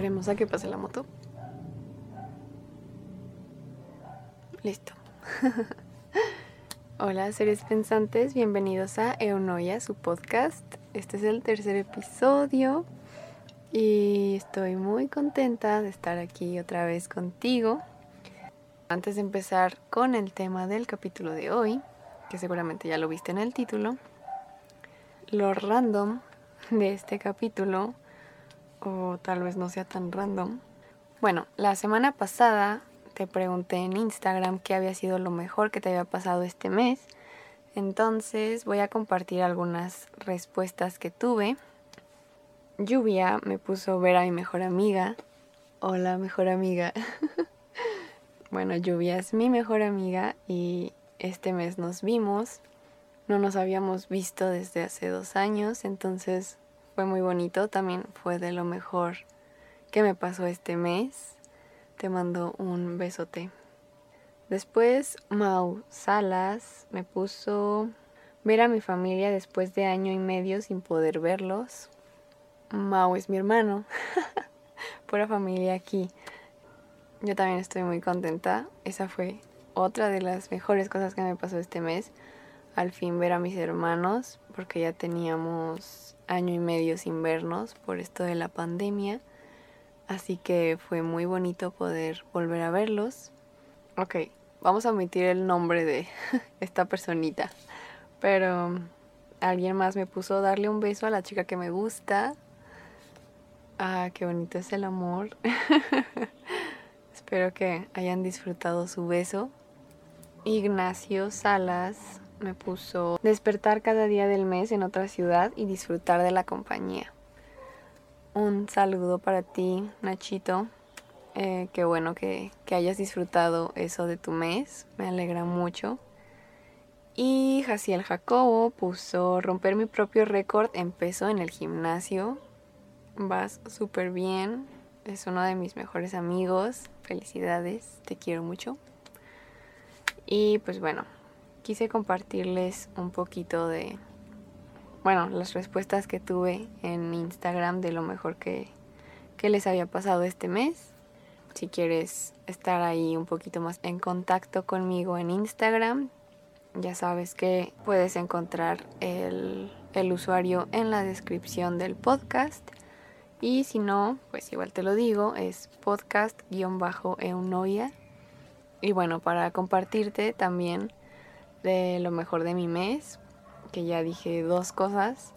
Esperemos a que pase la moto. Listo. Hola seres pensantes, bienvenidos a Eunoia, su podcast. Este es el tercer episodio y estoy muy contenta de estar aquí otra vez contigo. Antes de empezar con el tema del capítulo de hoy, que seguramente ya lo viste en el título, lo random de este capítulo, o tal vez no sea tan random. Bueno, la semana pasada te pregunté en Instagram qué había sido lo mejor que te había pasado este mes. Entonces voy a compartir algunas respuestas que tuve. Lluvia me puso ver a mi mejor amiga. Hola, mejor amiga. bueno, Lluvia es mi mejor amiga y este mes nos vimos. No nos habíamos visto desde hace dos años, entonces fue muy bonito. También fue de lo mejor que me pasó este mes. Te mando un besote. Después Mau Salas me puso ver a mi familia después de año y medio sin poder verlos. Mau es mi hermano. Pura familia aquí. Yo también estoy muy contenta. Esa fue otra de las mejores cosas que me pasó este mes. Al fin ver a mis hermanos, porque ya teníamos año y medio sin vernos por esto de la pandemia. Así que fue muy bonito poder volver a verlos. Ok, vamos a omitir el nombre de esta personita. Pero alguien más me puso darle un beso a la chica que me gusta. Ah, qué bonito es el amor. Espero que hayan disfrutado su beso. Ignacio Salas me puso despertar cada día del mes en otra ciudad y disfrutar de la compañía un saludo para ti, Nachito. Eh, qué bueno que, que, hayas disfrutado eso de tu mes. Me alegra mucho. Y Jaciel Jacobo puso romper mi propio récord en peso en el gimnasio. Vas súper bien. Es uno de mis mejores amigos. Felicidades. Te quiero mucho. Y pues bueno, quise compartirles un poquito de, bueno, las respuestas que tuve en Instagram de lo mejor que, les había pasado este mes. Si quieres estar ahí un poquito más en contacto conmigo en Instagram, ya sabes que puedes encontrar el, el usuario en la descripción del podcast. Y si no, pues igual te lo digo, es podcast-eunoia. Y bueno, para compartirte también de lo mejor de mi mes, que ya dije dos cosas,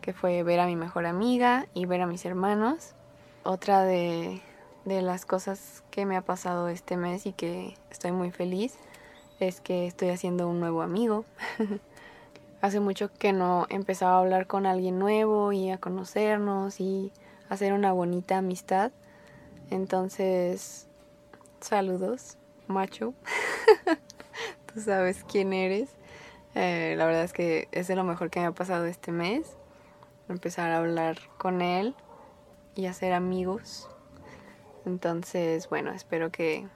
que fue ver a mi mejor amiga y ver a mis hermanos. Otra de, de las cosas que me ha pasado este mes y que estoy muy feliz es que estoy haciendo un nuevo amigo. Hace mucho que no empezaba a hablar con alguien nuevo y a conocernos y hacer una bonita amistad. Entonces, saludos, macho. Sabes quién eres. Eh, la verdad es que es de lo mejor que me ha pasado este mes. Empezar a hablar con él y hacer amigos. Entonces, bueno, espero que,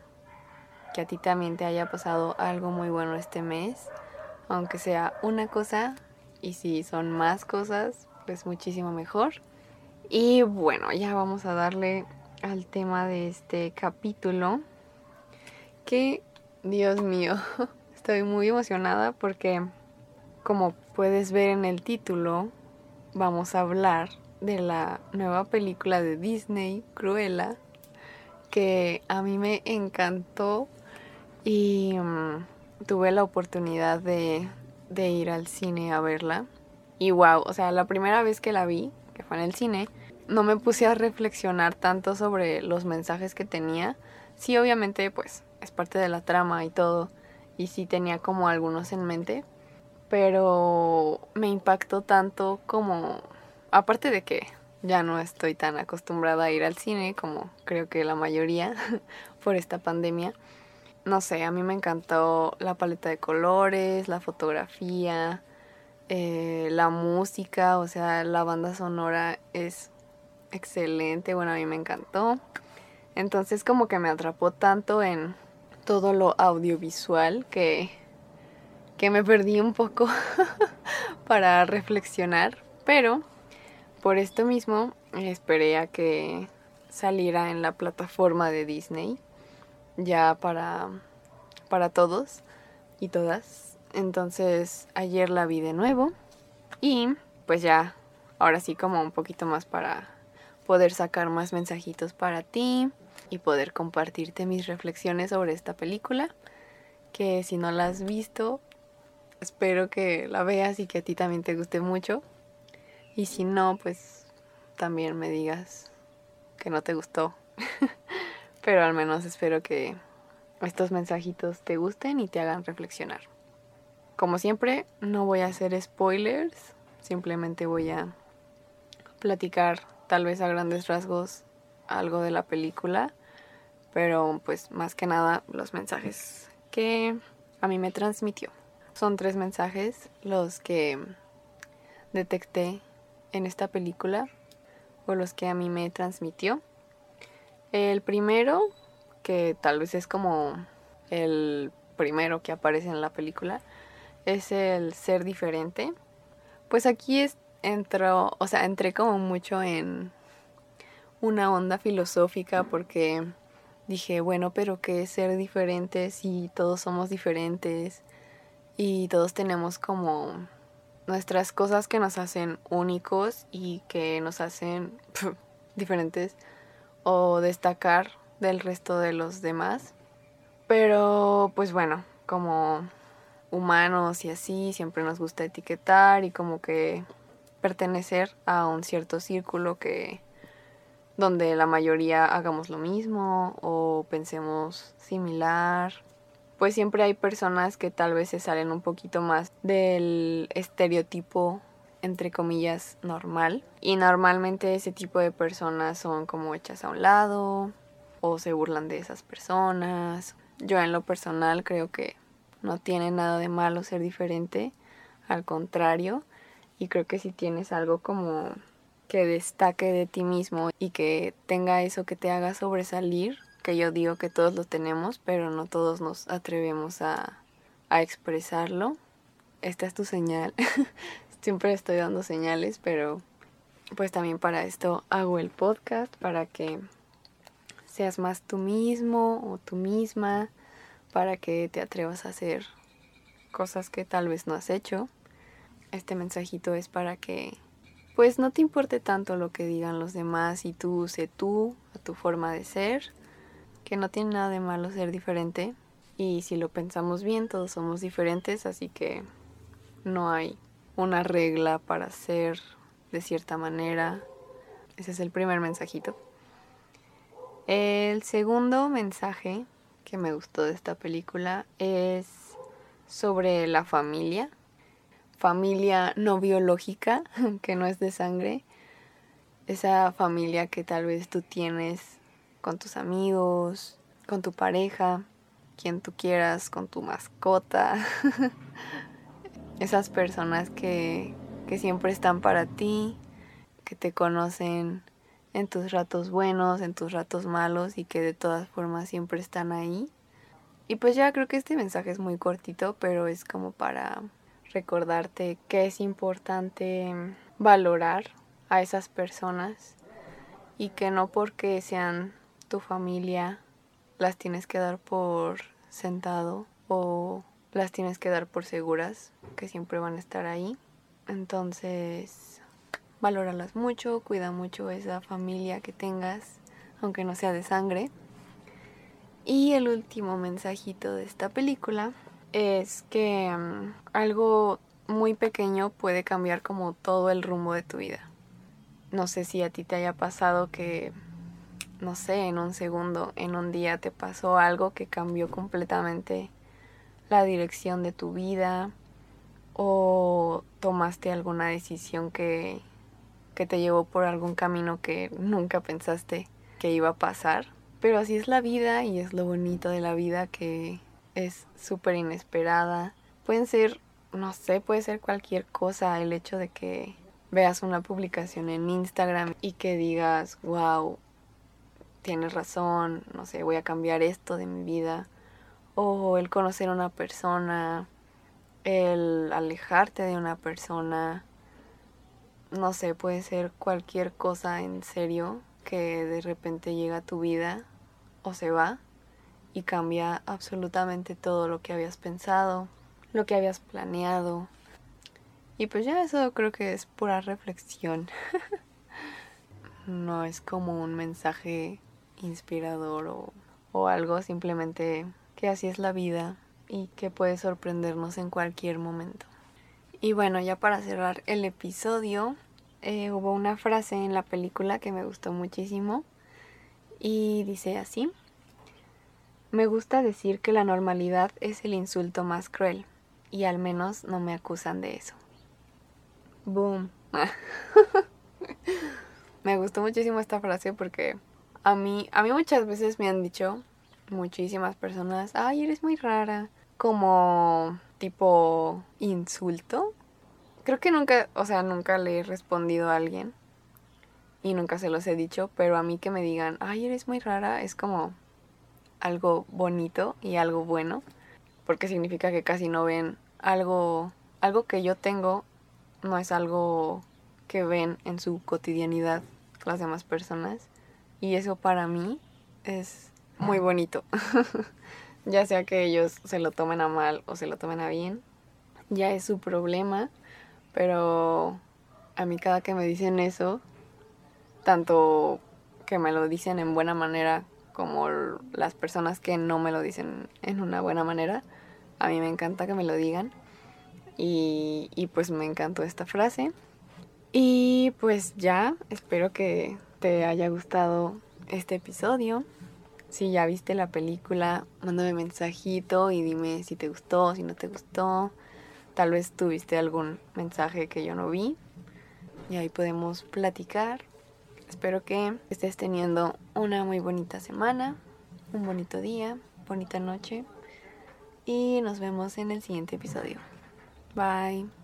que a ti también te haya pasado algo muy bueno este mes. Aunque sea una cosa y si son más cosas, pues muchísimo mejor. Y bueno, ya vamos a darle al tema de este capítulo. Que, Dios mío, Estoy muy emocionada porque, como puedes ver en el título, vamos a hablar de la nueva película de Disney, Cruella, que a mí me encantó y mm, tuve la oportunidad de, de ir al cine a verla. Y wow, o sea, la primera vez que la vi, que fue en el cine, no me puse a reflexionar tanto sobre los mensajes que tenía. Sí, obviamente, pues es parte de la trama y todo, y sí tenía como algunos en mente, pero me impactó tanto como, aparte de que ya no estoy tan acostumbrada a ir al cine como creo que la mayoría por esta pandemia. No sé, a mí me encantó la paleta de colores, la fotografía, eh, la música, o sea, la banda sonora es excelente, bueno, a mí me encantó. Entonces como que me atrapó tanto en todo lo audiovisual que, que me perdí un poco para reflexionar, pero por esto mismo esperé a que, saliera en la plataforma de Disney ya para, para todos y todas. Entonces ayer la vi de nuevo y pues ya, ahora sí como un poquito más para poder sacar más mensajitos para ti y poder compartirte mis reflexiones sobre esta película, que si no la has visto, espero que la veas y que a ti también te guste mucho. Y si no, pues también me digas que no te gustó. Pero al menos espero que estos mensajitos te gusten y te hagan reflexionar. Como siempre, no voy a hacer spoilers, simplemente voy a platicar tal vez a grandes rasgos algo de la película, pero pues más que nada los mensajes que a mí me transmitió. Son tres mensajes los que detecté en esta película o los que a mí me transmitió. El primero, que tal vez es como el primero que aparece en la película, es el ser diferente. Pues aquí es, entró, o sea, entré como mucho en una onda filosófica porque dije, bueno, pero ¿qué es ser diferente si todos somos diferentes y todos tenemos como nuestras cosas que nos hacen únicos y que nos hacen diferentes o destacar del resto de los demás. Pero pues bueno, como humanos y así, siempre nos gusta etiquetar y como que pertenecer a un cierto círculo que donde la mayoría hagamos lo mismo o pensemos similar. Pues siempre hay personas que tal vez se salen un poquito más del estereotipo entre comillas normal y normalmente ese tipo de personas son como hechas a un lado o se burlan de esas personas. Yo en lo personal creo que no tiene nada de malo ser diferente, al contrario, y creo que si tienes algo como que destaque de ti mismo y que tenga eso que te haga sobresalir, que yo digo que todos lo tenemos, pero no todos nos atrevemos a, a expresarlo. Esta es tu señal. Siempre estoy dando señales, pero pues también para esto hago el podcast, para que seas más tú mismo o tú misma, para que te atrevas a hacer cosas que tal vez no has hecho. Este mensajito es para que pues no te importe tanto lo que digan los demás y tú sé tú, a tu forma de ser, que no tiene nada de malo ser diferente y si lo pensamos bien todos somos diferentes, así que no hay una regla para ser de cierta manera. Ese es el primer mensajito. El segundo mensaje que me gustó de esta película es sobre la familia. Familia no biológica, que no es de sangre. Esa familia que tal vez tú tienes con tus amigos, con tu pareja, quien tú quieras, con tu mascota. Esas personas que, que siempre están para ti, que te conocen en tus ratos buenos, en tus ratos malos y que de todas formas siempre están ahí. Y pues ya creo que este mensaje es muy cortito, pero es como para recordarte que es importante valorar a esas personas y que no porque sean tu familia las tienes que dar por sentado o las tienes que dar por seguras que siempre van a estar ahí. Entonces, valóralas mucho, cuida mucho esa familia que tengas, aunque no sea de sangre. Y el último mensajito de esta película es que mm, algo muy pequeño puede cambiar como todo el rumbo de tu vida. No sé si a ti te haya pasado que, no sé, en un segundo, en un día te pasó algo que cambió completamente la dirección de tu vida o tomaste alguna decisión que que te llevó por algún camino que nunca pensaste que iba a pasar. Pero así es la vida y es lo bonito de la vida que es súper inesperada. Pueden ser, no sé, puede ser cualquier cosa. El hecho de que veas una publicación en Instagram y que digas, wow, tienes razón, no sé, voy a cambiar esto de mi vida. O el conocer a una persona, el alejarte de una persona, no sé, puede ser cualquier cosa en serio que de repente llega a tu vida o se va y cambia absolutamente todo lo que habías pensado, lo que habías planeado. Y pues ya eso creo que es pura reflexión. no es como un mensaje inspirador o, o algo, simplemente que así es la vida y que puede sorprendernos en cualquier momento. Y bueno, ya para cerrar el episodio, eh, hubo una frase en la película que me gustó muchísimo y dice así, me gusta decir que la normalidad es el insulto más cruel y al menos no me acusan de eso. Boom. me gustó muchísimo esta frase porque a mí, a mí muchas veces me han dicho muchísimas personas, ay, eres muy rara, como tipo insulto. Creo que nunca, o sea, nunca le he respondido a alguien y nunca se los he dicho, pero a mí que me digan, ay, eres muy rara, es como algo bonito y algo bueno, porque significa que casi no ven algo, algo que yo tengo, no es algo que ven en su cotidianidad las demás personas y eso para mí es muy bonito. ya sea que ellos se lo tomen a mal o se lo tomen a bien, ya es su problema, pero a mí cada que me dicen eso, tanto que me lo dicen en buena manera como las personas que no me lo dicen en una buena manera, a mí me encanta que me lo digan. Y, y pues me encantó esta frase. Y pues ya, espero que te haya gustado este episodio. Si ya viste la película, mándame mensajito y dime si te gustó, si no te gustó. Tal vez tuviste algún mensaje que yo no vi. Y ahí podemos platicar. Espero que estés teniendo una muy bonita semana, un bonito día, bonita noche. Y nos vemos en el siguiente episodio. Bye.